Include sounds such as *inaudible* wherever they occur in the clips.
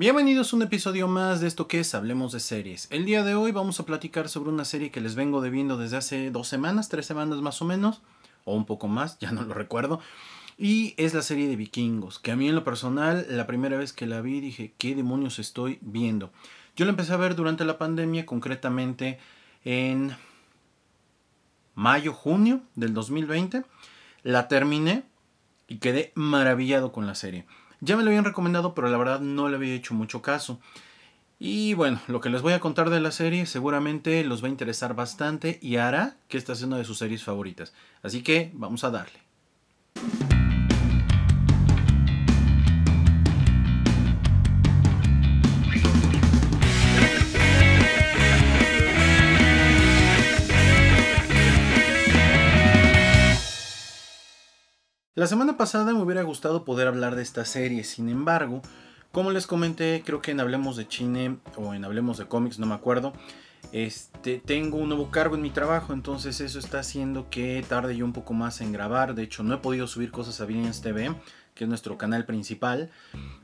Bienvenidos a un episodio más de esto que es Hablemos de Series. El día de hoy vamos a platicar sobre una serie que les vengo debiendo desde hace dos semanas, tres semanas más o menos, o un poco más, *laughs* ya no lo recuerdo. Y es la serie de vikingos, que a mí en lo personal, la primera vez que la vi dije, ¿qué demonios estoy viendo? Yo la empecé a ver durante la pandemia, concretamente en mayo, junio del 2020. La terminé y quedé maravillado con la serie. Ya me lo habían recomendado, pero la verdad no le había hecho mucho caso. Y bueno, lo que les voy a contar de la serie seguramente los va a interesar bastante y hará que esta sea una de sus series favoritas. Así que vamos a darle. La semana pasada me hubiera gustado poder hablar de esta serie, sin embargo, como les comenté, creo que en Hablemos de Chine o en Hablemos de cómics, no me acuerdo, este, tengo un nuevo cargo en mi trabajo, entonces eso está haciendo que tarde yo un poco más en grabar. De hecho, no he podido subir cosas a Billions TV, que es nuestro canal principal.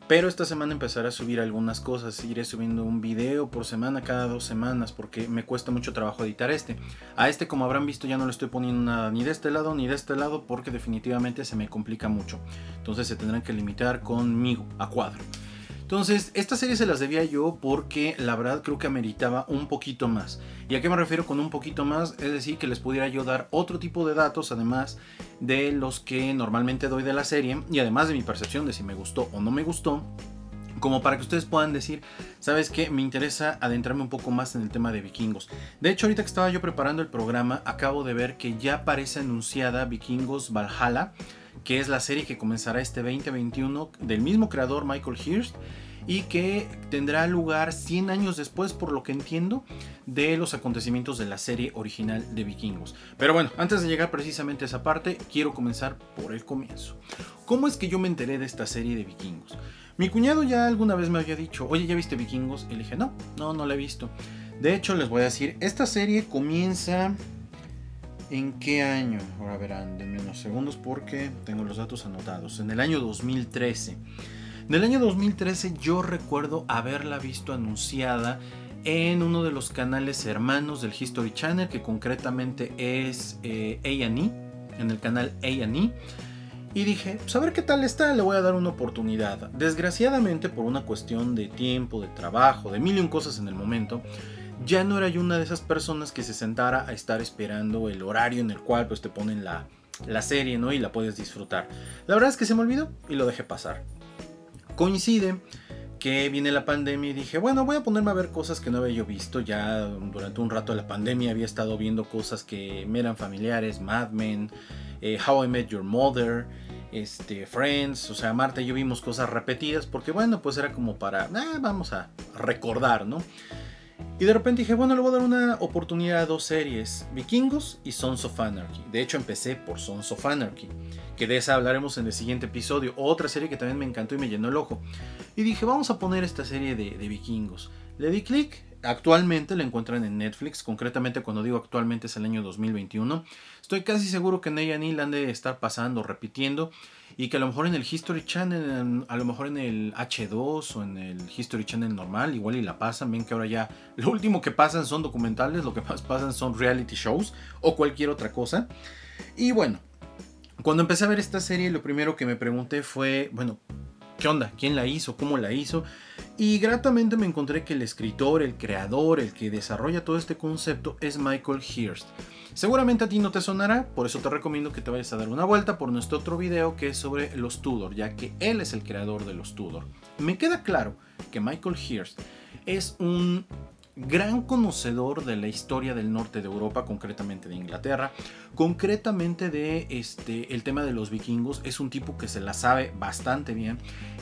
Pero esta semana empezaré a subir algunas cosas. Iré subiendo un video por semana cada dos semanas porque me cuesta mucho trabajo editar este. A este, como habrán visto, ya no le estoy poniendo nada ni de este lado ni de este lado porque definitivamente se me complica mucho. Entonces se tendrán que limitar conmigo a cuadro. Entonces, esta serie se las debía yo porque la verdad creo que ameritaba un poquito más. ¿Y a qué me refiero con un poquito más? Es decir, que les pudiera yo dar otro tipo de datos, además de los que normalmente doy de la serie, y además de mi percepción de si me gustó o no me gustó como para que ustedes puedan decir, ¿sabes qué? Me interesa adentrarme un poco más en el tema de vikingos. De hecho, ahorita que estaba yo preparando el programa, acabo de ver que ya aparece anunciada Vikingos Valhalla que es la serie que comenzará este 2021 del mismo creador Michael Hirst y que tendrá lugar 100 años después, por lo que entiendo, de los acontecimientos de la serie original de Vikingos. Pero bueno, antes de llegar precisamente a esa parte, quiero comenzar por el comienzo. ¿Cómo es que yo me enteré de esta serie de Vikingos? Mi cuñado ya alguna vez me había dicho, oye, ¿ya viste Vikingos? Y le dije, no, no, no la he visto. De hecho, les voy a decir, esta serie comienza ¿En qué año? Ahora verán, denme unos segundos porque tengo los datos anotados. En el año 2013. En el año 2013 yo recuerdo haberla visto anunciada en uno de los canales hermanos del History Channel, que concretamente es eh, A&E, en el canal A&E. Y dije, pues a ver qué tal está, le voy a dar una oportunidad. Desgraciadamente, por una cuestión de tiempo, de trabajo, de mil y un cosas en el momento, ya no era yo una de esas personas que se sentara a estar esperando el horario en el cual pues te ponen la, la serie, ¿no? Y la puedes disfrutar. La verdad es que se me olvidó y lo dejé pasar. Coincide que viene la pandemia y dije, bueno, voy a ponerme a ver cosas que no había yo visto. Ya durante un rato de la pandemia había estado viendo cosas que me eran familiares, Mad Men, eh, How I Met Your Mother, este, Friends, o sea, Marta y yo vimos cosas repetidas porque bueno, pues era como para, ah, vamos a recordar, ¿no? Y de repente dije, bueno, le voy a dar una oportunidad a dos series, Vikingos y Sons of Anarchy. De hecho, empecé por Sons of Anarchy, que de esa hablaremos en el siguiente episodio. Otra serie que también me encantó y me llenó el ojo. Y dije, vamos a poner esta serie de, de Vikingos. Le di clic, actualmente la encuentran en Netflix, concretamente cuando digo actualmente es el año 2021. Estoy casi seguro que en ni la han de estar pasando, repitiendo y que a lo mejor en el History Channel, a lo mejor en el H2 o en el History Channel normal, igual y la pasan. Ven que ahora ya *laughs* lo último que pasan son documentales, lo que más pasan son reality shows o cualquier otra cosa. Y bueno, cuando empecé a ver esta serie, lo primero que me pregunté fue, bueno, ¿qué onda? ¿Quién la hizo? ¿Cómo la hizo? Y gratamente me encontré que el escritor, el creador, el que desarrolla todo este concepto es Michael Hirst. Seguramente a ti no te sonará, por eso te recomiendo que te vayas a dar una vuelta por nuestro otro video que es sobre los Tudor, ya que él es el creador de los Tudor. Me queda claro que Michael Hirst es un gran conocedor de la historia del norte de Europa, concretamente de Inglaterra, concretamente de este el tema de los vikingos, es un tipo que se la sabe bastante bien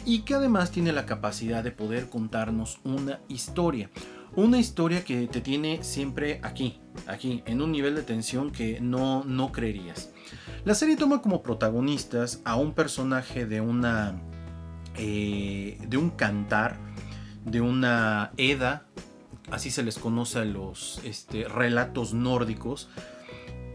y que además tiene la capacidad de poder contarnos una historia. Una historia que te tiene siempre aquí, aquí, en un nivel de tensión que no, no creerías. La serie toma como protagonistas a un personaje de una. Eh, de un cantar, de una Eda, así se les conoce a los este, relatos nórdicos,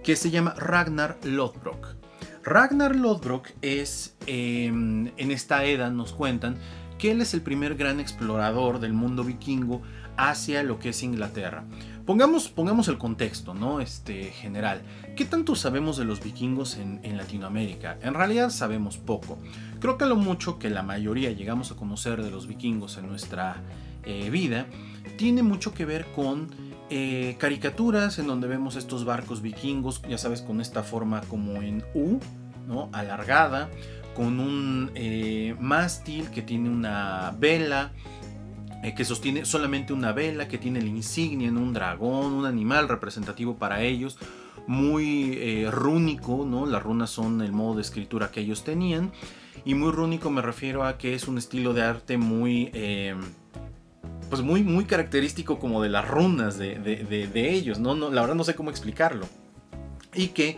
que se llama Ragnar Lodbrok. Ragnar Lodbrok es, em, en esta Eda nos cuentan, que él es el primer gran explorador del mundo vikingo hacia lo que es Inglaterra. Pongamos, pongamos el contexto, ¿no? Este, general. ¿Qué tanto sabemos de los vikingos en, Latinoamérica? En realidad sabemos poco. Creo que lo mucho que la mayoría llegamos a conocer de los vikingos en nuestra eh, vida tiene mucho que ver con eh, caricaturas en donde vemos estos barcos vikingos, ya sabes, con esta forma como en U, ¿no? Alargada, con un eh, mástil que tiene una vela, eh, que sostiene solamente una vela, que tiene la insignia en un dragón, un animal representativo para ellos, muy rúnico, ¿no? Las runas son el modo de escritura que ellos tenían. Y muy rúnico me refiero a que es un estilo de arte muy... Pues muy, muy característico como de las runas de, ellos, ¿no? La verdad no sé cómo explicarlo. Y que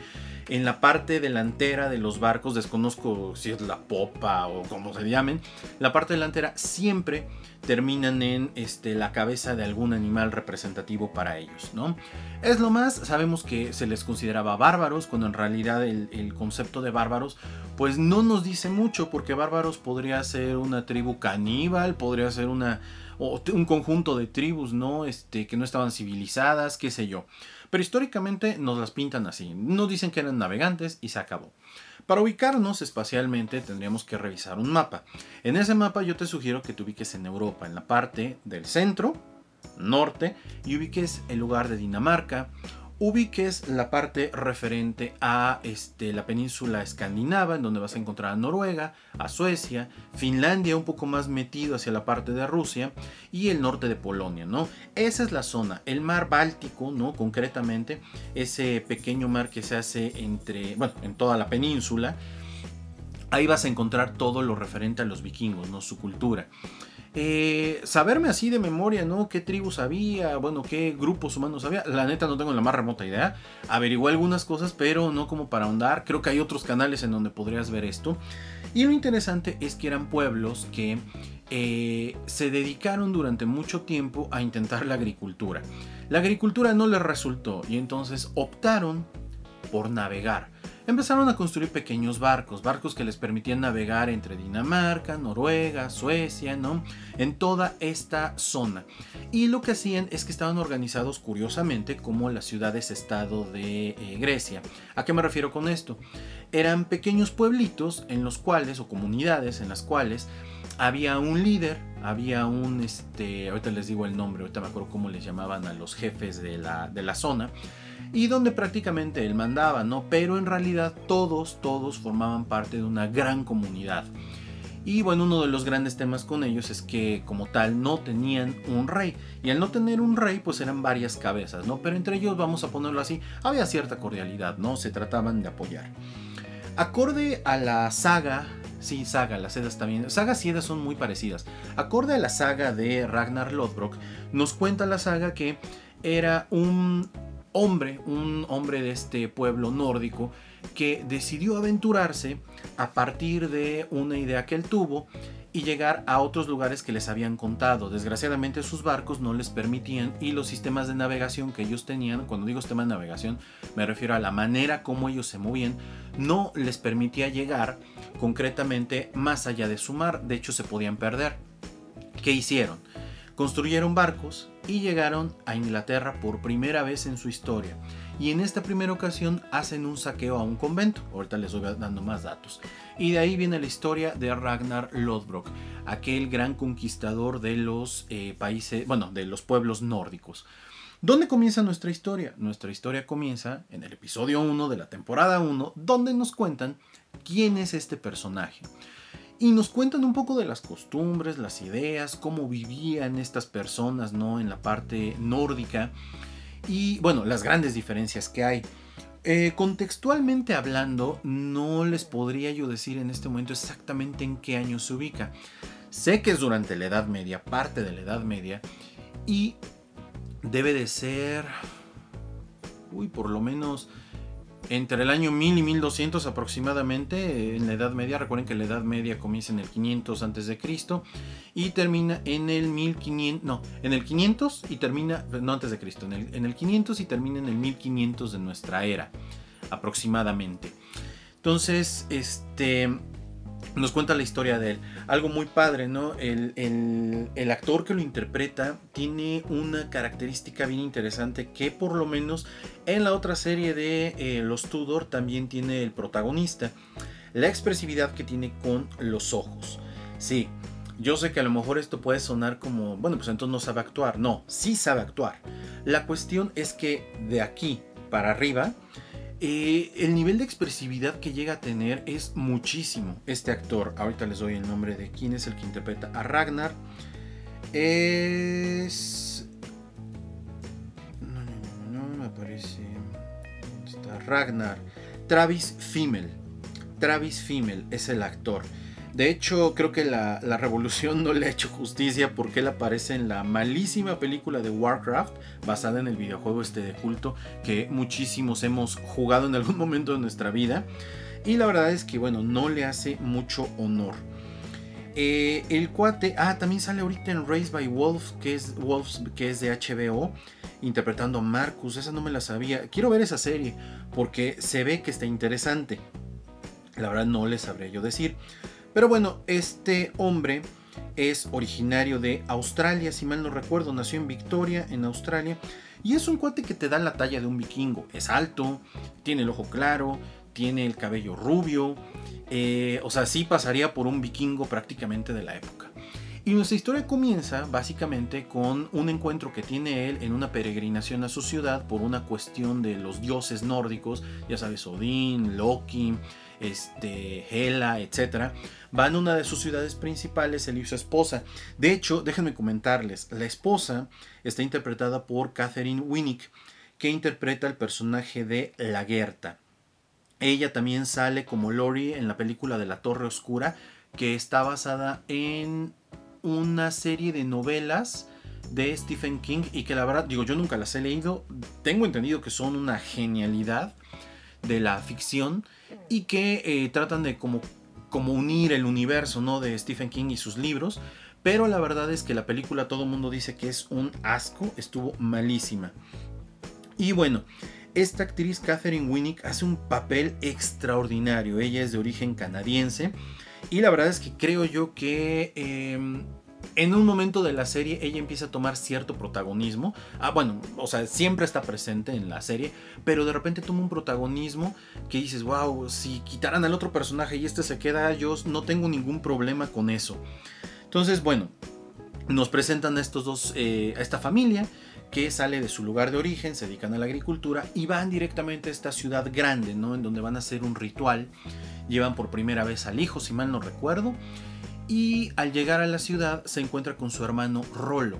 en la parte delantera de los barcos, desconozco si es la popa o como se llamen, la parte delantera siempre terminan en este, la cabeza de algún animal representativo para ellos, ¿no? Es lo más, sabemos que se les consideraba bárbaros, cuando en realidad el, concepto de bárbaros pues no nos dice mucho, porque bárbaros podría ser una tribu caníbal, podría ser una, un conjunto de tribus, ¿no? Este, que no estaban civilizadas, qué sé yo. Pero históricamente nos las pintan así. Nos dicen que eran navegantes y se acabó. Para ubicarnos espacialmente tendríamos que revisar un mapa. En ese mapa yo te sugiero que te ubiques en Europa, en la parte del centro, norte, y ubiques el lugar de Dinamarca ubiques la parte referente a este, la península escandinava, en donde vas a encontrar a Noruega, a Suecia, Finlandia un poco más metido hacia la parte de Rusia y el norte de Polonia, ¿no? Esa es la zona, el mar Báltico, ¿no? Concretamente, ese pequeño mar que se hace entre, bueno, en toda la península, ahí vas a encontrar todo lo referente a los vikingos, ¿no? Su cultura. Eh, saberme así de memoria, ¿no? ¿Qué tribus había? Bueno, ¿qué grupos humanos había? La neta no tengo la más remota idea. Averigué algunas cosas, pero no como para ahondar. Creo que hay otros canales en donde podrías ver esto. Y lo interesante es que eran pueblos que eh, se dedicaron durante mucho tiempo a intentar la agricultura. La agricultura no les resultó y entonces optaron por navegar empezaron a construir pequeños barcos, barcos que les permitían navegar entre Dinamarca, Noruega, Suecia, ¿no? En toda esta zona. Y lo que hacían es que estaban organizados curiosamente como las ciudades-estado de eh, Grecia. ¿A qué me refiero con esto? Eran pequeños pueblitos en los cuales, o comunidades en las cuales, había un líder, había un, este, ahorita les digo el nombre, ahorita me acuerdo cómo les llamaban a los jefes de la, de la zona, y donde prácticamente él mandaba, ¿no? Pero en realidad todos, todos formaban parte de una gran comunidad. Y bueno, uno de los grandes temas con ellos es que como tal no tenían un rey. Y al no tener un rey, pues eran varias cabezas, ¿no? Pero entre ellos, vamos a ponerlo así, había cierta cordialidad, ¿no? Se trataban de apoyar. Acorde a la saga, sí, saga, las sedas también, sagas y edas son muy parecidas. Acorde a la saga de Ragnar Lodbrok, nos cuenta la saga que era un hombre, un hombre de este pueblo nórdico, que decidió aventurarse a partir de una idea que él tuvo y llegar a otros lugares que les habían contado. Desgraciadamente sus barcos no les permitían y los sistemas de navegación que ellos tenían, cuando digo sistema de navegación me refiero a la manera como ellos se movían, no les permitía llegar concretamente más allá de su mar, de hecho se podían perder. ¿Qué hicieron? Construyeron barcos y llegaron a Inglaterra por primera vez en su historia. Y en esta primera ocasión hacen un saqueo a un convento. Ahorita les voy dando más datos. Y de ahí viene la historia de Ragnar Lodbrok, aquel gran conquistador de los eh, países, bueno, de los pueblos nórdicos. ¿Dónde comienza nuestra historia? Nuestra historia comienza en el episodio 1 de la temporada 1, donde nos cuentan quién es este personaje y nos cuentan un poco de las costumbres, las ideas, cómo vivían estas personas, ¿no? En la parte nórdica y, bueno, las grandes diferencias que hay. Eh, contextualmente hablando, no les podría yo decir en este momento exactamente en qué año se ubica. Sé que es durante la Edad Media, parte de la Edad Media, y debe de ser, uy, por lo menos entre el año 1000 y 1200 aproximadamente en la Edad Media. Recuerden que la Edad Media comienza en el 500 antes de Cristo y termina en el 1500, no, en el 500 y termina, no antes de Cristo, en el, en el 500 y termina en el 1500 de nuestra era aproximadamente. Entonces, este nos cuenta la historia de él. Algo muy padre, ¿no? El, actor que lo interpreta tiene una característica bien interesante que por lo menos en la otra serie de eh, Los Tudor también tiene el protagonista. La expresividad que tiene con los ojos. Sí, yo sé que a lo mejor esto puede sonar como, bueno, pues entonces no sabe actuar. No, sí sabe actuar. La cuestión es que de aquí para arriba eh, el nivel de expresividad que llega a tener es muchísimo. Este actor, ahorita les doy el nombre de quién es el que interpreta a Ragnar. Es. No, no, no, no, me aparece. Está Ragnar. Travis Fimmel. Travis Fimmel es el actor. De hecho, creo que la, revolución no le ha hecho justicia porque él aparece en la malísima película de Warcraft, basada en el videojuego este de culto, que muchísimos hemos jugado en algún *laughs* momento de nuestra vida. Y la verdad es que, bueno, no le hace mucho honor. Eh, el cuate, ah, también sale ahorita en Race by Wolves, que es, Wolves, que es de HBO, interpretando a Marcus. Esa no me la sabía. Quiero ver esa serie porque se ve que está interesante. La verdad no les sabré yo decir. Pero bueno, este hombre es originario de Australia, si mal no recuerdo, nació en Victoria, en Australia, y es un cuate que te da la talla de un vikingo. Es alto, tiene el ojo claro, tiene el cabello rubio, eh, o sea, sí pasaría por un vikingo prácticamente de la época. Y nuestra historia comienza básicamente con un encuentro que tiene él en una peregrinación a su ciudad por una cuestión de los dioses nórdicos, ya sabes, Odín, Loki, este, Hela, etc. Va a una de sus ciudades principales, él y su esposa. De hecho, déjenme comentarles, la esposa está interpretada por Catherine Winnick, que interpreta el personaje de Lagerta. Ella también sale como Lori en la película de La Torre Oscura, que está basada en una serie de novelas de Stephen King y que la verdad, digo, yo nunca las he leído, tengo entendido que son una genialidad de la ficción y que eh, tratan de como, como unir el universo ¿no? de Stephen King y sus libros. Pero la verdad es que la película todo el mundo dice que es un asco, estuvo malísima. Y bueno, esta actriz Catherine Winnick hace un papel extraordinario. Ella es de origen canadiense. Y la verdad es que creo yo que em, en un momento de la serie ella empieza a tomar cierto protagonismo. Ah, bueno, o sea, siempre está presente en la serie, pero de repente toma un protagonismo que dices, wow, si quitaran al otro personaje y este se queda, yo no tengo ningún problema con eso. Entonces, bueno, nos presentan a estos dos, eh, a esta familia que sale de su lugar de origen, se dedican a la agricultura y van directamente a esta ciudad grande, ¿no? En donde van a hacer un ritual. Llevan por primera vez al hijo, si mal no recuerdo y al llegar a la ciudad se encuentra con su hermano Rolo.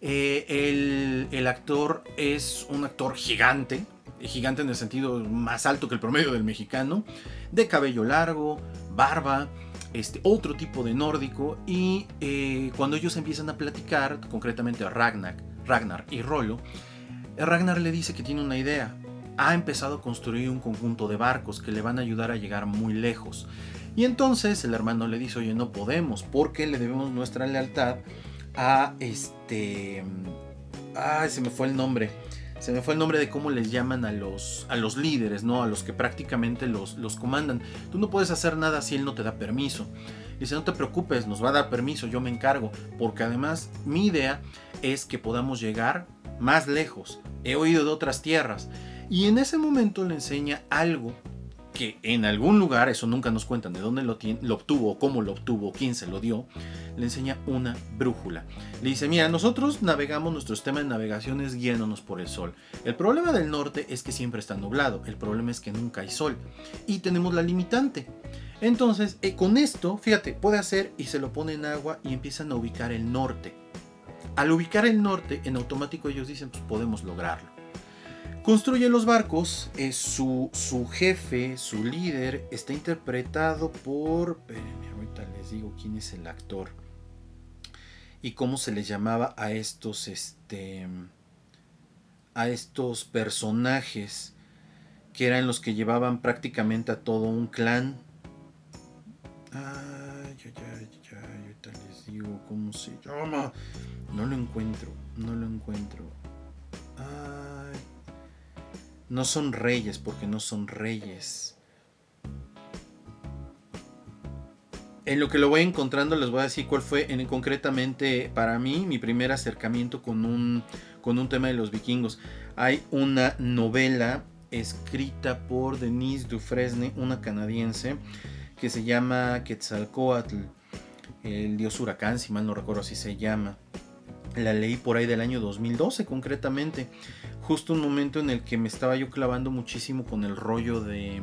Eh, el, actor es un actor gigante, gigante en el sentido más alto que el promedio del mexicano, de cabello largo, barba, este, otro tipo de nórdico y eh, cuando ellos empiezan a platicar, concretamente a Ragnar, Ragnar y Rolo, Ragnar le dice que tiene una idea. Ha empezado a construir un conjunto de barcos que le van a ayudar a llegar muy lejos. Y entonces el hermano le dice, oye, no podemos, porque le debemos nuestra lealtad a este... Ay, se me fue el nombre. Se me fue el nombre de cómo les llaman a los, a los líderes, ¿no? A los que prácticamente los, los comandan. Tú no puedes hacer nada si él no te da permiso. Dice, no te preocupes, nos va a dar permiso, yo me encargo. Porque además mi idea es que podamos llegar más lejos. He oído de otras tierras. Y en ese momento le enseña algo que en algún lugar, eso nunca nos cuentan de dónde lo, obtuvo, cómo lo obtuvo, quién se lo dio, le enseña una brújula. Le dice, mira, nosotros navegamos, nuestro sistema de navegación es guiándonos por el sol. El problema del norte es que siempre está nublado, el problema es que nunca hay sol. Y tenemos la limitante. Entonces, eh, con esto, fíjate, puede hacer y se lo pone en agua y empiezan a ubicar el norte. Al ubicar el norte, en automático ellos dicen, pues podemos lograrlo. Construye los barcos, es su, su, jefe, su líder, está interpretado por... Espérenme, ahorita les digo quién es el actor. Y cómo se les llamaba a estos, este... A estos personajes que eran los que llevaban prácticamente a todo un clan. Ay, ay, ay, ay, ahorita les digo cómo se llama. No lo encuentro, no lo encuentro. Ay. No son reyes porque no son reyes. En lo que lo voy encontrando les voy a decir cuál fue en, concretamente para mí mi primer acercamiento con un, con un tema de los vikingos. Hay una novela escrita por Denise Dufresne, una canadiense, que se llama Quetzalcoatl, el dios huracán, si mal no recuerdo si se llama. La leí por ahí del año 2012 concretamente, justo un momento en el que me estaba yo clavando muchísimo con el rollo de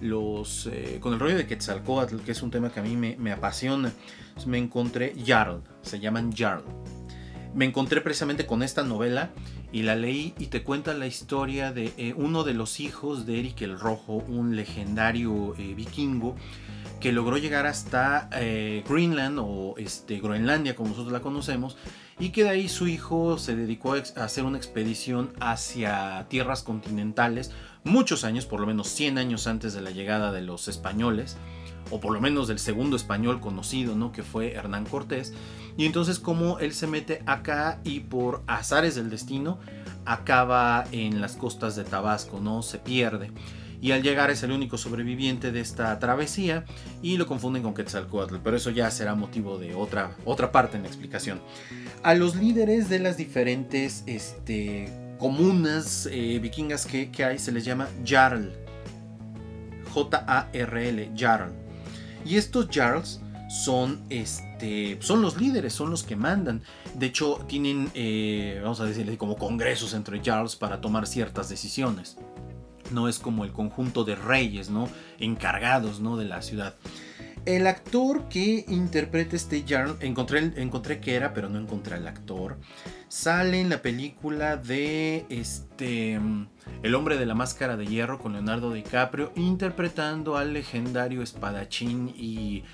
los eh, con el rollo de Quetzalcoatl, que es un tema que a mí me, apasiona. me encontré Jarl, se llaman Jarl. Me encontré precisamente con esta novela y la leí y te cuenta la historia de eh, uno de los hijos de Eric el Rojo, un legendario eh, vikingo que logró llegar hasta Greenland o este, Groenlandia como nosotros la conocemos y que de ahí su hijo se dedicó a hacer una expedición hacia tierras continentales muchos años, por lo menos 100 años antes de la llegada de los españoles, o por lo menos del segundo español conocido, ¿no? que fue Hernán Cortés. Y entonces como él se mete acá y por azares del destino acaba en las costas de Tabasco, ¿no? Se pierde. Y al llegar es el único sobreviviente de esta travesía y lo confunden con Quetzalcoatl, pero eso ya será motivo de otra, otra parte en la explicación. A los líderes de las diferentes este, comunas eh, vikingas que, hay se les llama Jarl. J-A-R-L, Jarl. Y estos Jarls son, este, son los líderes, son los que mandan. De hecho, tienen, eh, vamos a decirle, como congresos entre Jarls para tomar ciertas decisiones. No es como el conjunto de reyes, ¿no? Encargados, ¿no? De la ciudad. El actor que interpreta este Jarl, encontré, encontré que era, pero no encontré al actor sale en la película de este El hombre de la máscara de hierro con Leonardo DiCaprio interpretando al legendario espadachín y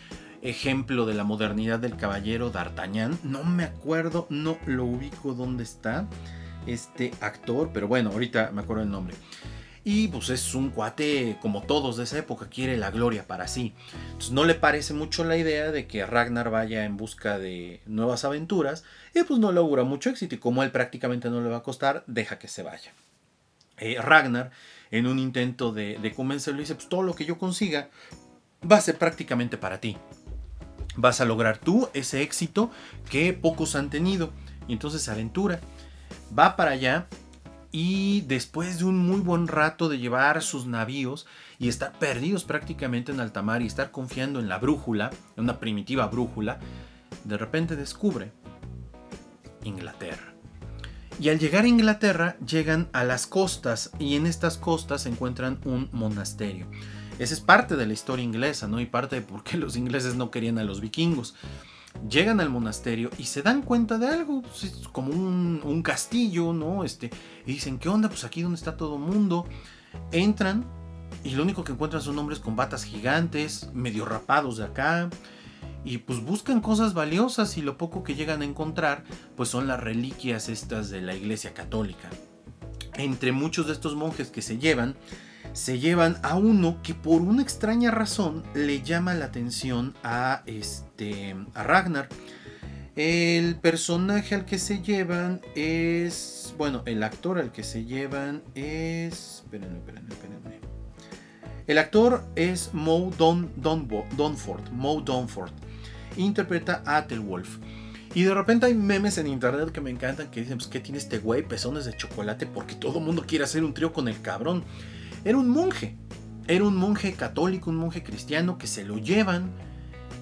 ejemplo de la modernidad del caballero D'Artagnan. No me acuerdo, no lo ubico dónde está este actor, pero bueno, ahorita me acuerdo el nombre. Y pues es un cuate como todos de esa época, quiere la gloria para sí. Entonces no le parece mucho la idea de que Ragnar vaya en busca de nuevas aventuras y pues no le augura mucho éxito y como él prácticamente no le va a costar, deja que se vaya. Eh, Ragnar en un intento de, de convencerlo dice, pues todo lo que yo consiga va a ser prácticamente para ti. Vas a lograr tú ese éxito que pocos han tenido. Y entonces aventura. Va para allá y después de un muy buen rato de llevar sus navíos y estar perdidos prácticamente en alta mar y estar confiando en la brújula, en una primitiva brújula, de repente descubre Inglaterra. Y al llegar a Inglaterra llegan a las costas y en estas costas se encuentran un monasterio. Esa es parte de la historia inglesa, ¿no? Y parte de por qué los ingleses no querían a los vikingos llegan al monasterio y se dan cuenta de algo, pues, como un, castillo, ¿no? Este, y dicen, ¿qué onda? Pues aquí donde está todo el mundo. Entran y lo único que encuentran son hombres con batas gigantes, medio rapados de acá. Y pues buscan cosas valiosas y lo poco que llegan a encontrar pues son las reliquias estas de la iglesia católica. Entre muchos de estos monjes que se llevan, se llevan a uno que por una extraña razón le llama la atención a, este, a Ragnar. El personaje al que se llevan es. Bueno, el actor al que se llevan es. Espérenme, espérenme, espérenme. El actor es Mo Don, Don, Donford. Mo Donford. Interpreta a Athelwolf. Y de repente hay memes en internet que me encantan que dicen: Pues, ¿qué tiene este güey? Pezones de chocolate porque todo el mundo quiere hacer un trío con el cabrón. Era un monje, era un monje católico, un monje cristiano que se lo llevan,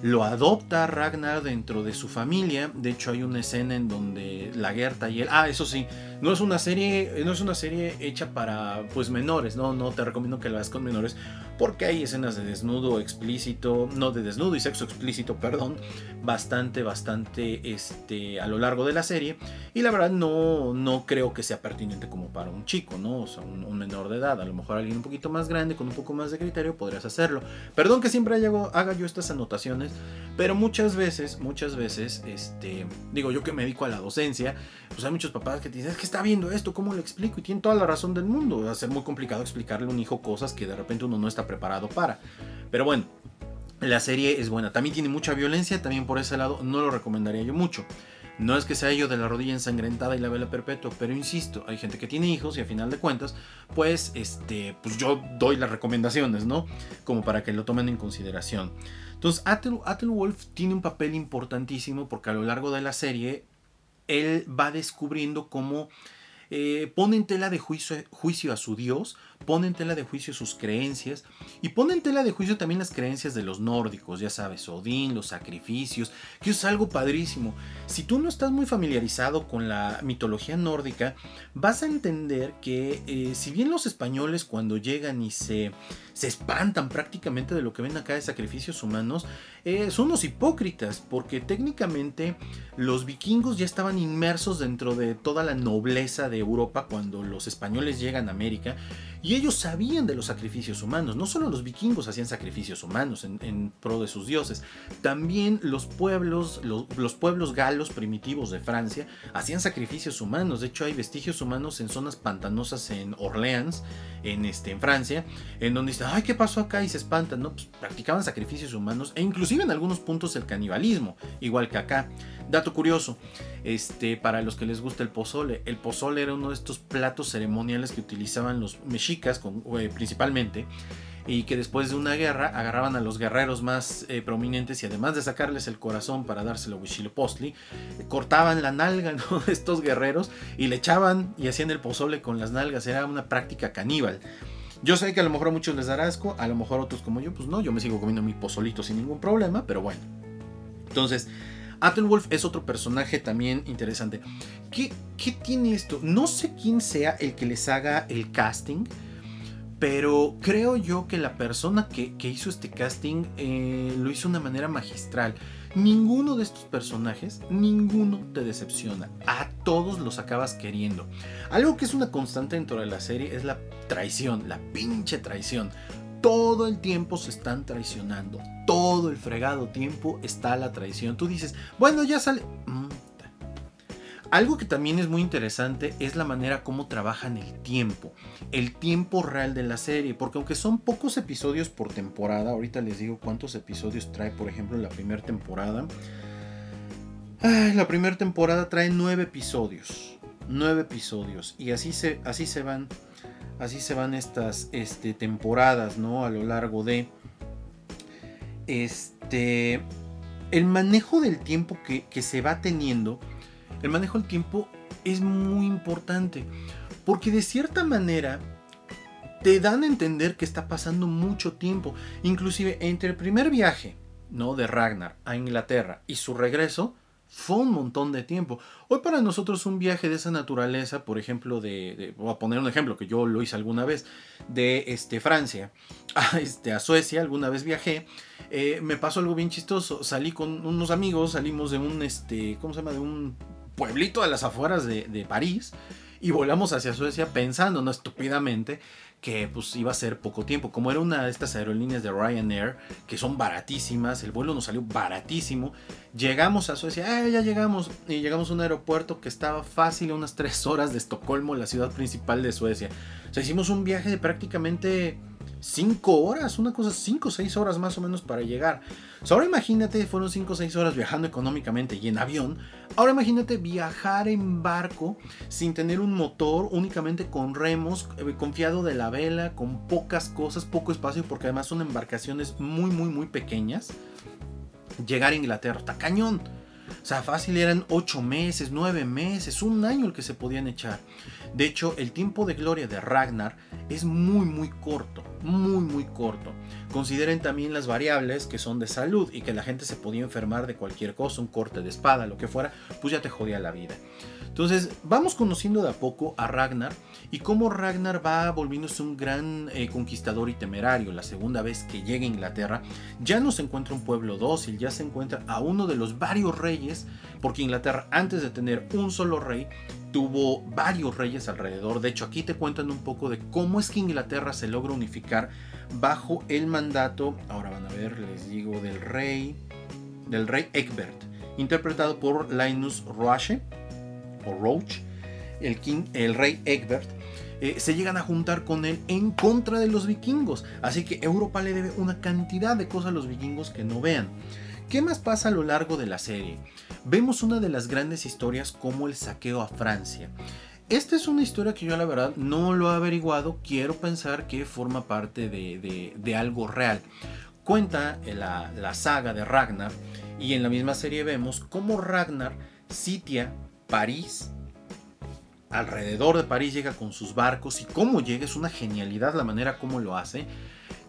lo adopta Ragnar dentro de su familia. De hecho, hay una escena en donde la Gerta y él. Ah, eso sí, no es una serie, no es una serie hecha para pues menores, no, no te recomiendo que la veas con menores, porque hay escenas de desnudo explícito, no de desnudo y sexo explícito, perdón, bastante, bastante este, a lo largo de la serie. Y la verdad no, no creo que sea pertinente como para un chico, ¿no? O sea, un, menor de edad. A lo mejor alguien un poquito más grande, con un poco más de criterio, podrías hacerlo. Perdón que siempre haga yo estas anotaciones, pero muchas veces, muchas veces, este, digo yo que me dedico a la docencia, pues hay muchos papás que dicen, es que está viendo esto, ¿cómo le explico? Y tienen toda la razón del mundo. Va a ser muy complicado explicarle a un hijo cosas que de repente uno no está preparado para. Pero bueno, la serie es buena. También tiene mucha violencia, también por ese lado no lo recomendaría yo mucho. No es que sea yo de la rodilla ensangrentada y la vela perpetua, pero insisto, hay gente que tiene hijos y a final de cuentas, pues este, pues yo doy las recomendaciones, ¿no? Como para que lo tomen en consideración. Entonces, Attenwolf tiene un papel importantísimo porque a lo largo de la serie él va descubriendo cómo eh, pone en tela de juicio, juicio, a su Dios, pone en tela de juicio sus creencias y pone en tela de juicio también las creencias de los nórdicos, ya sabes, Odín, los sacrificios, que es algo padrísimo. Si tú no estás muy familiarizado con la mitología nórdica, vas a entender que eh, si bien los españoles cuando llegan y se, se espantan prácticamente de lo que ven acá de sacrificios humanos, eh, son unos hipócritas, porque técnicamente los vikingos ya estaban inmersos dentro de toda la nobleza de Europa cuando los españoles llegan a América y ellos sabían de los sacrificios humanos. No solo los vikingos hacían sacrificios humanos en, pro de sus dioses, también los pueblos, los, pueblos galos primitivos de Francia hacían sacrificios humanos. De hecho, hay vestigios humanos en zonas pantanosas en Orleans, en, este, en Francia, en donde dicen, ay, ¿qué pasó acá? Y se espantan, ¿no? Pues practicaban sacrificios humanos e inclusive en algunos puntos el canibalismo, igual que acá. Dato curioso, este, para los que les gusta el pozole, el pozole era uno de estos platos ceremoniales que utilizaban los mexicas eh, principalmente y que después de una guerra agarraban a los guerreros más eh, prominentes y además de sacarles el corazón para dárselo a Huitzilopochtli, cortaban la nalga *laughs* de estos guerreros y le echaban y hacían el pozole con las nalgas, era una práctica caníbal. Yo sé que a lo mejor a muchos les dará asco, a lo mejor otros como yo, pues no, yo me sigo comiendo mi pozolito sin ningún problema, pero bueno. Entonces, Attenwolf es otro personaje también interesante. ¿Qué, ¿Qué, tiene esto? No sé quién sea el que les haga el casting, pero creo yo que la persona que, hizo este casting eh, lo hizo de una manera magistral. Ninguno de estos personajes, ninguno te decepciona. A todos los acabas queriendo. Algo que es una constante dentro de la serie es la traición, la pinche traición todo el tiempo se están traicionando. Todo el fregado tiempo está la traición. Tú dices, bueno, ya sale. Mm, Algo que también es muy interesante es la manera como trabajan el tiempo, el tiempo real de la serie, porque aunque son pocos episodios por temporada, ahorita les digo cuántos episodios trae, por ejemplo, la primera temporada. la primera temporada trae nueve episodios, nueve episodios, y así se, así se van así se van estas este, temporadas, ¿no? A lo largo de... Este... El manejo del tiempo que, que se va teniendo, el manejo del tiempo es muy importante, porque de cierta manera te dan a entender que está pasando mucho tiempo, inclusive entre el primer viaje, ¿no? De Ragnar a Inglaterra y su regreso, fue un montón de tiempo. Hoy para nosotros un viaje de esa naturaleza, por ejemplo, de, voy a poner un ejemplo que yo lo hice alguna vez, de este, Francia *laughs* a, este, a Suecia, alguna vez viajé, eh, me pasó algo bien chistoso. Salí con unos amigos, salimos de un, este, ¿cómo se llama? De un pueblito a las afueras de, de París y volamos hacia Suecia pensando, no estúpidamente, que pues iba a ser poco tiempo. Como era una de estas aerolíneas de Ryanair, que son baratísimas, el vuelo nos salió baratísimo. Llegamos a Suecia, eh, ya llegamos, y llegamos a un aeropuerto que estaba fácil, unas 3 horas de Estocolmo, la ciudad principal de Suecia. O sea, hicimos un viaje de prácticamente 5 horas, una cosa, 5 o 6 horas más o menos para llegar. ahora imagínate, fueron 5 o 6 horas viajando económicamente y en avión. Ahora imagínate viajar en barco sin tener un motor, únicamente con remos, eh, confiado de la vela, con pocas cosas, poco espacio, porque además son embarcaciones muy, muy, muy pequeñas. Llegar a Inglaterra, está cañón. O sea, fácil eran 8 meses, 9 meses, un año el que se podían echar. De hecho, el tiempo de gloria de Ragnar es muy muy corto, muy muy corto. Consideren también las variables que son de salud y que la gente se podía enfermar de cualquier cosa, un corte de espada, lo que fuera, pues ya te jodía la vida. Entonces, vamos conociendo de a poco a Ragnar y cómo Ragnar va volviéndose un gran eh, conquistador y temerario. La segunda vez que llega a Inglaterra, ya no se encuentra un pueblo dócil, ya se encuentra a uno de los varios reyes, porque Inglaterra, antes de tener un solo rey, tuvo varios reyes alrededor. De hecho, aquí te cuentan un poco de cómo es que Inglaterra se logra unificar bajo el mandato, ahora van a ver, les digo, del rey, del rey Egbert, interpretado por Linus Roache, o Roach, el, king, el rey Egbert. Eh, se llegan a juntar con él en contra de los vikingos. Así que Europa le debe una cantidad de cosas a los vikingos que no vean. ¿Qué más pasa a lo largo de la serie? Vemos una de las grandes historias como el saqueo a Francia. Esta es una historia que yo la verdad no lo he averiguado, quiero pensar que forma parte de, algo real. cuenta la, la saga de Ragnar y en la misma serie vemos cómo Ragnar sitia París alrededor de París llega con sus barcos y cómo llega es una genialidad la manera como lo hace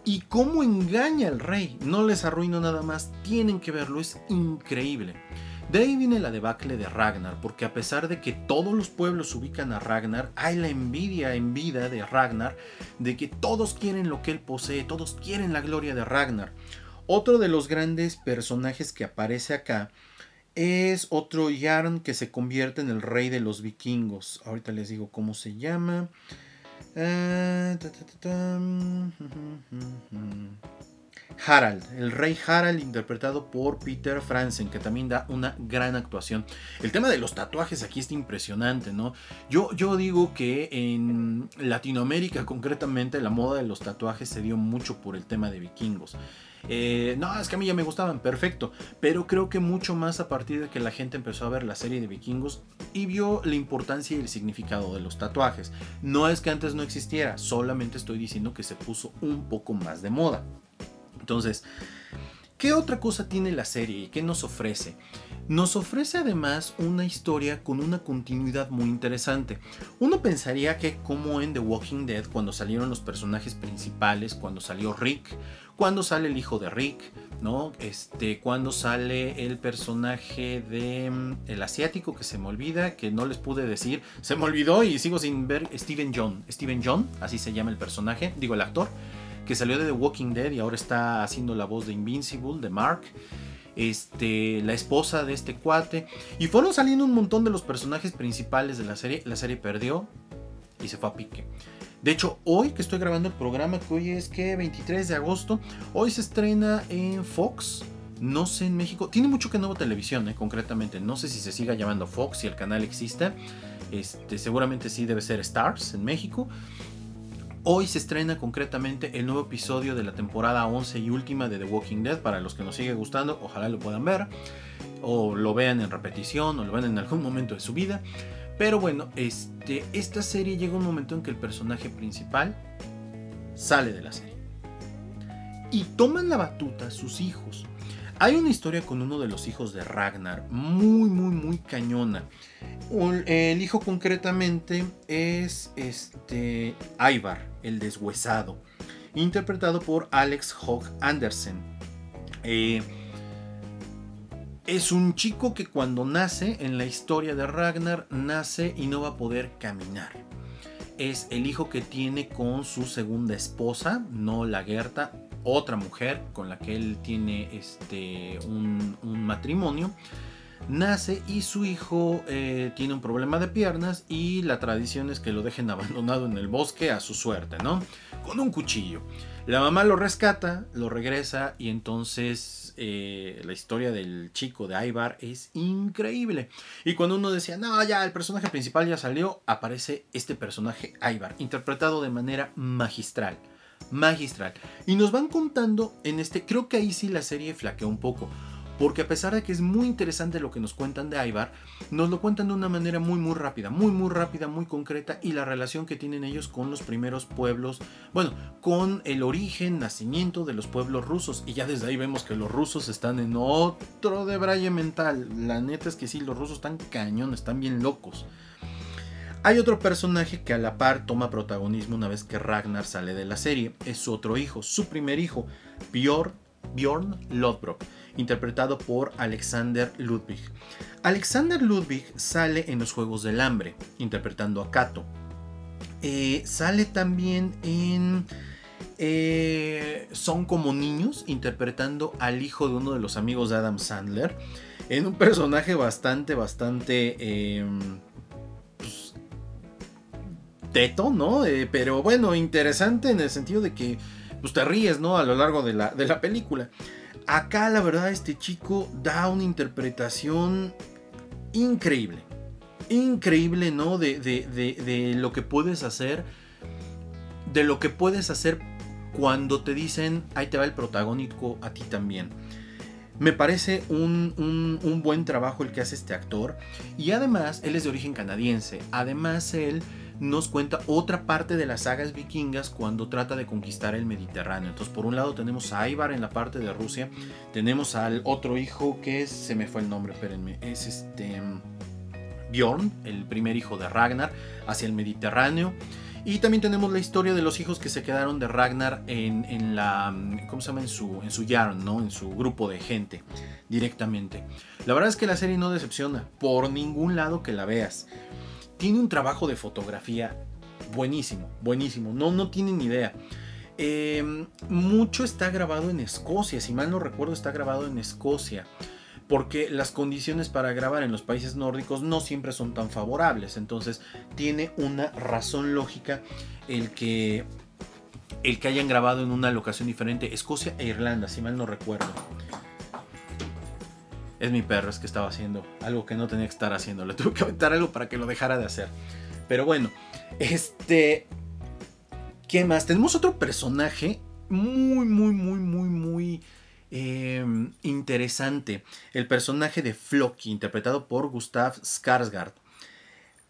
y cómo engaña al rey. No les arruino nada más, tienen que verlo, es increíble. De ahí viene la debacle de Ragnar, porque a pesar de que todos los pueblos ubican a Ragnar, hay la envidia en vida de Ragnar de que todos quieren lo que él posee, todos quieren la gloria de Ragnar. Otro de los grandes personajes que aparece acá es otro Yarn que se convierte en el rey de los vikingos. Ahorita les digo cómo se llama. Ah, Harald, el rey Harald interpretado por Peter Franzen, que también da una gran actuación. El tema de los tatuajes aquí está impresionante, ¿no? Yo, yo digo que en Latinoamérica concretamente la moda de los tatuajes se dio mucho por el tema de vikingos. Eh, no, es que a mí ya me gustaban, perfecto. Pero creo que mucho más a partir de que la gente empezó a ver la serie de vikingos y vio la importancia y el significado de los tatuajes. No es que antes no existiera, solamente estoy diciendo que se puso un poco más de moda. Entonces, ¿qué otra cosa tiene la serie y qué nos ofrece? Nos ofrece además una historia con una continuidad muy interesante. Uno pensaría que como en The Walking Dead, cuando salieron los personajes principales, cuando salió Rick, cuando sale el hijo de Rick, ¿no? Este, cuando sale el personaje de mm, el asiático que se me olvida, que no les pude decir, se me olvidó y sigo sin ver Steven John, Steven John, así se llama el personaje, digo el actor, que salió de The Walking Dead y ahora está haciendo la voz de Invincible, de Mark. Este, la esposa de este cuate. Y fueron saliendo un montón de los personajes principales de la serie. La serie perdió y se fue a pique. De hecho, hoy que estoy grabando el programa, que hoy es que 23 de agosto, hoy se estrena en Fox. No sé en México. Tiene mucho que nuevo televisión, eh, concretamente. No sé si se siga llamando Fox, si el canal existe. Este, seguramente sí debe ser Stars en México. Hoy se estrena concretamente el nuevo episodio de la temporada 11 y última de The Walking Dead. Para los que nos sigue gustando, ojalá lo puedan ver. O lo vean en repetición, o lo vean en algún momento de su vida. Pero bueno, este, esta serie llega un momento en que el personaje principal sale de la serie. Y toman la batuta sus hijos. Hay una historia con uno de los hijos de Ragnar, muy, muy, muy cañona. El hijo concretamente es este Ivar, el deshuesado, interpretado por Alex Hogg Andersen. Eh, es un chico que cuando nace en la historia de Ragnar nace y no va a poder caminar. Es el hijo que tiene con su segunda esposa, no la Gerta, otra mujer con la que él tiene este, un, matrimonio. Nace y su hijo eh, tiene un problema de piernas y la tradición es que lo dejen *laughs* abandonado en el bosque a su suerte, ¿no? Con un cuchillo. La mamá lo rescata, lo regresa y entonces eh, la historia del chico de Ivar es increíble. Y cuando uno decía, no, ya el personaje principal ya salió, aparece este personaje Ivar, interpretado de manera magistral. Magistral. Y nos van contando en este, creo que ahí sí la serie flaqueó un poco porque a pesar de que es muy interesante lo que nos cuentan de Aibar, nos lo cuentan de una manera muy muy rápida, muy muy rápida, muy concreta y la relación que tienen ellos con los primeros pueblos, bueno, con el origen, nacimiento de los pueblos rusos. Y ya desde ahí vemos que los rusos están en otro de braille mental, la neta es que sí, los rusos están cañones, están bien locos. Hay otro personaje que a la par toma protagonismo una vez que Ragnar sale de la serie, es su otro hijo, su primer hijo, Bjorn, Bjorn Lodbrok interpretado por Alexander Ludwig. Alexander Ludwig sale en los Juegos del Hambre, interpretando a Kato. Eh, sale también en eh, Son como niños, interpretando al hijo de uno de los amigos de Adam Sandler, en un personaje bastante, bastante... Em, pues, teto, ¿no? Eh, pero bueno, interesante en el sentido de que pues, te ríes, ¿no? A lo largo de la, de la película. Acá la verdad este chico da una interpretación increíble. Increíble, ¿no? De, lo que puedes hacer. De lo que puedes hacer cuando te dicen, ahí te va el protagónico a ti también. Me parece un, un, buen trabajo el que hace este actor. Y además, él es de origen canadiense. Además, él nos cuenta otra parte de las sagas vikingas cuando trata de conquistar el Mediterráneo. Entonces, por un lado tenemos a Ivar en la parte de Rusia, tenemos al otro hijo que se me fue el nombre, espérenme, es este Bjorn, el primer hijo de Ragnar, hacia el Mediterráneo. Y también tenemos la historia de los hijos que se quedaron de Ragnar en, la. ¿Cómo se llama? En su, en su yarn, ¿no? En su grupo de gente directamente. La verdad es que la serie no decepciona por ningún lado que la veas. Tiene un trabajo de fotografía buenísimo, buenísimo. No, no tienen idea. Em, mucho está grabado en Escocia, si mal no recuerdo, está grabado en Escocia porque las condiciones para grabar en los países nórdicos no siempre son tan favorables. Entonces tiene una razón lógica el que, el que hayan grabado en una locación diferente, Escocia e Irlanda, si mal no recuerdo. Es mi perro, es que estaba haciendo algo que no tenía que estar haciendo. Le tuve que aventar algo para que lo dejara de hacer. Pero bueno, este... ¿Qué más? Tenemos otro personaje muy, muy, muy, muy, muy Em, interesante el personaje de Floki, interpretado por Gustav Skarsgård.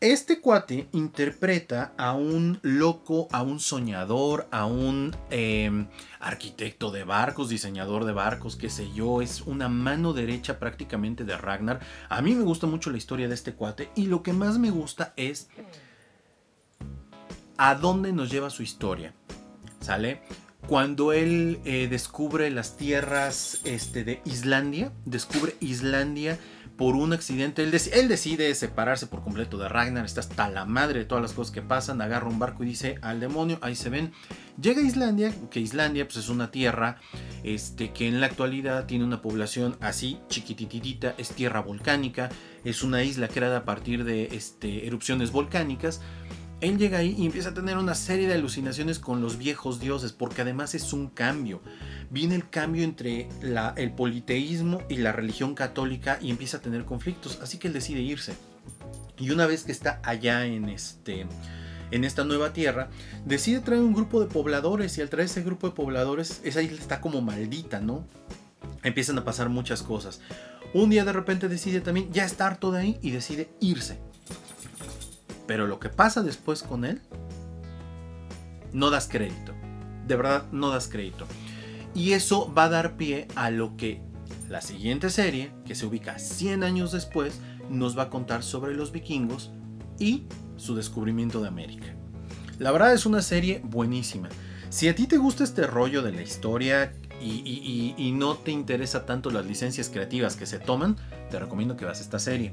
Este cuate interpreta a un loco, a un soñador, a un em, arquitecto de barcos, diseñador de barcos, qué sé yo, es una mano derecha prácticamente de Ragnar. A mí me gusta mucho la historia de este cuate y lo que más me gusta es a dónde nos lleva su historia. ¿Sale? cuando él eh, descubre las tierras este, de Islandia, descubre Islandia por un accidente, él, decide separarse por completo de Ragnar, está hasta la madre de todas las cosas que pasan, agarra un barco y dice al demonio, ahí se ven, llega a Islandia, que Islandia pues, es una tierra este, que en la actualidad tiene una población así chiquititita, es tierra volcánica, es una isla creada a partir de este, erupciones volcánicas, él llega ahí y empieza a tener una serie de alucinaciones con los viejos dioses, porque además es un cambio. Viene el cambio entre el politeísmo y la religión católica y empieza a tener conflictos, así que él decide irse. Y una vez que está allá en este en esta nueva tierra, decide traer un grupo de pobladores y al traer ese grupo de pobladores, esa isla está como maldita, ¿no? Empiezan a pasar muchas cosas. Un día de repente decide también ya estar todo ahí y decide irse pero lo que pasa después con él, no das crédito. De verdad, no das crédito. Y eso va a dar pie a lo que la siguiente serie, que se ubica 100 años después, nos va a contar sobre los vikingos y su descubrimiento de América. La verdad es una serie buenísima. Si a ti te gusta este rollo de la historia y, no te interesa tanto las licencias creativas que se toman, te recomiendo que veas esta serie.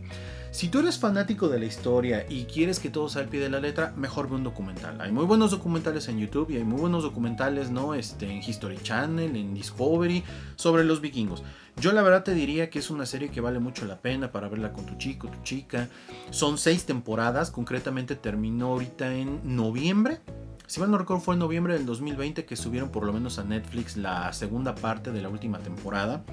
Si tú eres fanático de la historia y quieres que todo sea al pie de la letra, mejor ve un documental. Hay muy buenos documentales en YouTube y hay muy buenos documentales ¿no? este, en History Channel, en Discovery, sobre los vikingos. Yo la verdad te diría que es una serie que vale mucho la pena para verla con tu chico, tu chica. Son seis temporadas, concretamente terminó ahorita en noviembre si mal no recuerdo fue en noviembre del 2020 que subieron por lo menos a Netflix la segunda parte de la última temporada.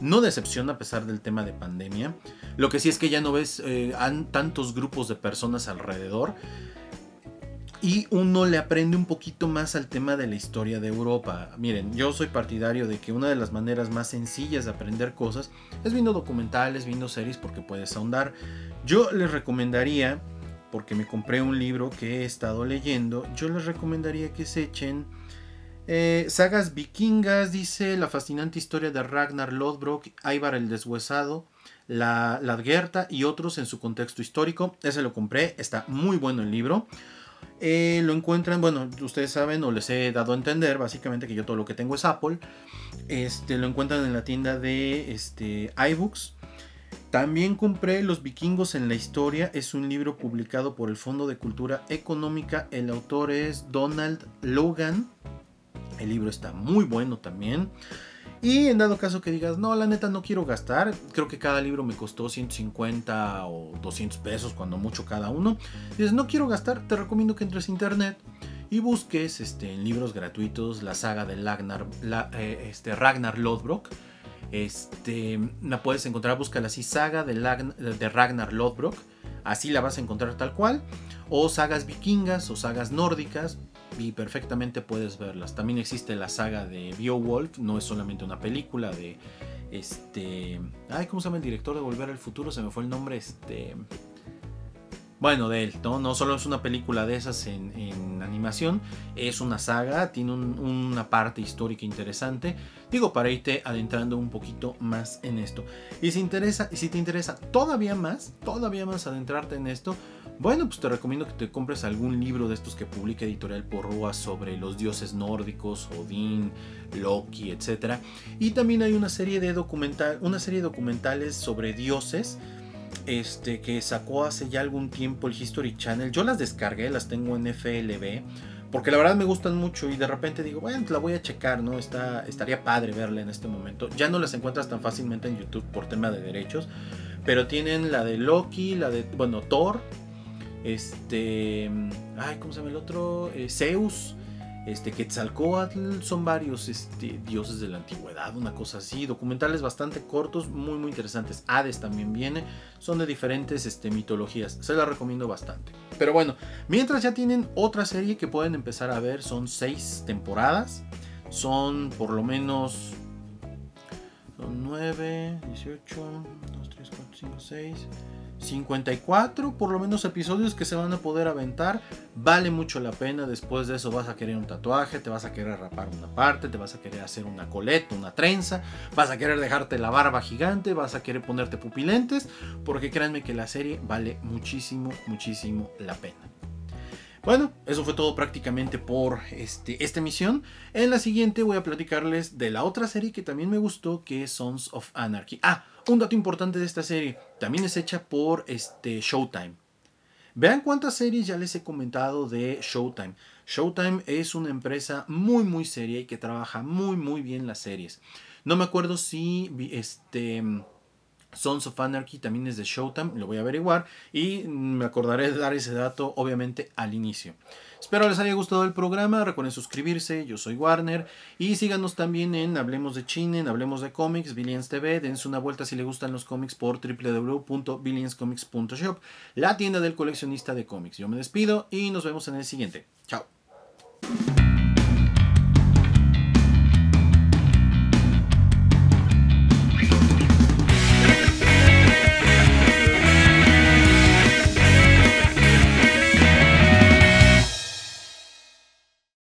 No decepciona a pesar del tema de pandemia. Lo que sí es que ya no ves eh, tantos grupos de personas alrededor. Y uno le aprende un poquito más al tema de la historia de Europa. Miren, yo soy partidario de que una de las maneras más sencillas de aprender cosas es viendo documentales, viendo series porque puedes ahondar. Yo les recomendaría porque me compré un libro que he estado leyendo, yo les recomendaría que se echen eh, sagas vikingas, dice la fascinante historia de Ragnar Lodbrok, Ivar el Deshuesado, la, la y otros en su contexto histórico. Ese lo compré, está muy bueno el libro. Eh, lo encuentran, bueno, ustedes saben o les he dado a entender básicamente que yo todo lo que tengo es Apple. Este, lo encuentran en la tienda de este, iBooks. También compré Los vikingos en la historia, es un libro publicado por el Fondo de Cultura Económica, el autor es Donald Logan, el libro está muy bueno también. Y en dado caso que digas, no, la neta no quiero gastar, creo que cada libro me costó 150 o 200 pesos, cuando mucho cada uno. Dices, no quiero gastar, te recomiendo que entres a internet y busques este, en libros gratuitos la saga de Ragnar, eh, este, Ragnar Lodbrok este, la puedes encontrar, búscala así, saga de, Ragnar Lodbrok. Así la vas a encontrar tal cual. O sagas vikingas o sagas nórdicas. Y perfectamente puedes verlas. También existe la saga de Beowulf. No es solamente una película de este. Ay, ¿cómo se llama el director de Volver al Futuro? Se me fue el nombre. Este. Bueno, de él, ¿no? No solo es una película de esas en, animación, es una saga, tiene una parte histórica interesante. Digo, para irte adentrando un poquito más en esto. Y si, interesa, y si te interesa todavía más, todavía más adentrarte en esto, bueno, pues te recomiendo que te compres algún libro de estos que publica Editorial Porrúa sobre los dioses nórdicos, Odín, Loki, etc. Y también hay una serie de documental, una serie de documentales sobre dioses este, que sacó hace ya algún tiempo el History Channel. Yo las descargué, las tengo en FLB, porque la verdad me gustan mucho y de repente digo, bueno, la voy a checar, ¿no? Está, estaría padre verla en este momento. Ya no las encuentras tan fácilmente en YouTube por tema de derechos, pero tienen la de Loki, la de, bueno, Thor, este, ay, ¿cómo se llama el otro? Eh, Zeus este, Quetzalcoatl, son varios este, dioses de la antigüedad, una cosa así, documentales bastante cortos, muy muy interesantes. Hades también viene, son de diferentes este, mitologías, se las recomiendo bastante. Pero bueno, mientras ya tienen otra serie que pueden empezar a ver, son seis temporadas, son por lo menos son 9, 18, 2, 3, 4, 5, 6. 54 por lo menos episodios que se van a poder aventar. Vale mucho la pena. Después de eso vas a querer un tatuaje, te vas a querer rapar una parte, te vas a querer hacer una coleta, una trenza, vas a querer dejarte la barba gigante, vas a querer ponerte pupilentes, porque créanme que la serie vale muchísimo, muchísimo la pena. Bueno, eso fue todo prácticamente por este, esta emisión. En la siguiente voy a platicarles de la otra serie que también me gustó, que es Sons of Anarchy. Ah, un dato importante de esta serie, también es hecha por este, Showtime. Vean cuántas series ya les he comentado de Showtime. Showtime es una empresa muy muy seria y que trabaja muy muy bien las series. No me acuerdo si este Sons of Anarchy también es de Showtime, lo voy a averiguar y me acordaré de dar ese dato obviamente al inicio. Espero les haya gustado el programa, recuerden suscribirse, yo soy Warner y síganos también en Hablemos de Chine, en Hablemos de Comics, Billions TV, dense una vuelta si les gustan los cómics por www.billionscomics.shop, la tienda del coleccionista de cómics. Yo me despido y nos vemos en el siguiente. Chao.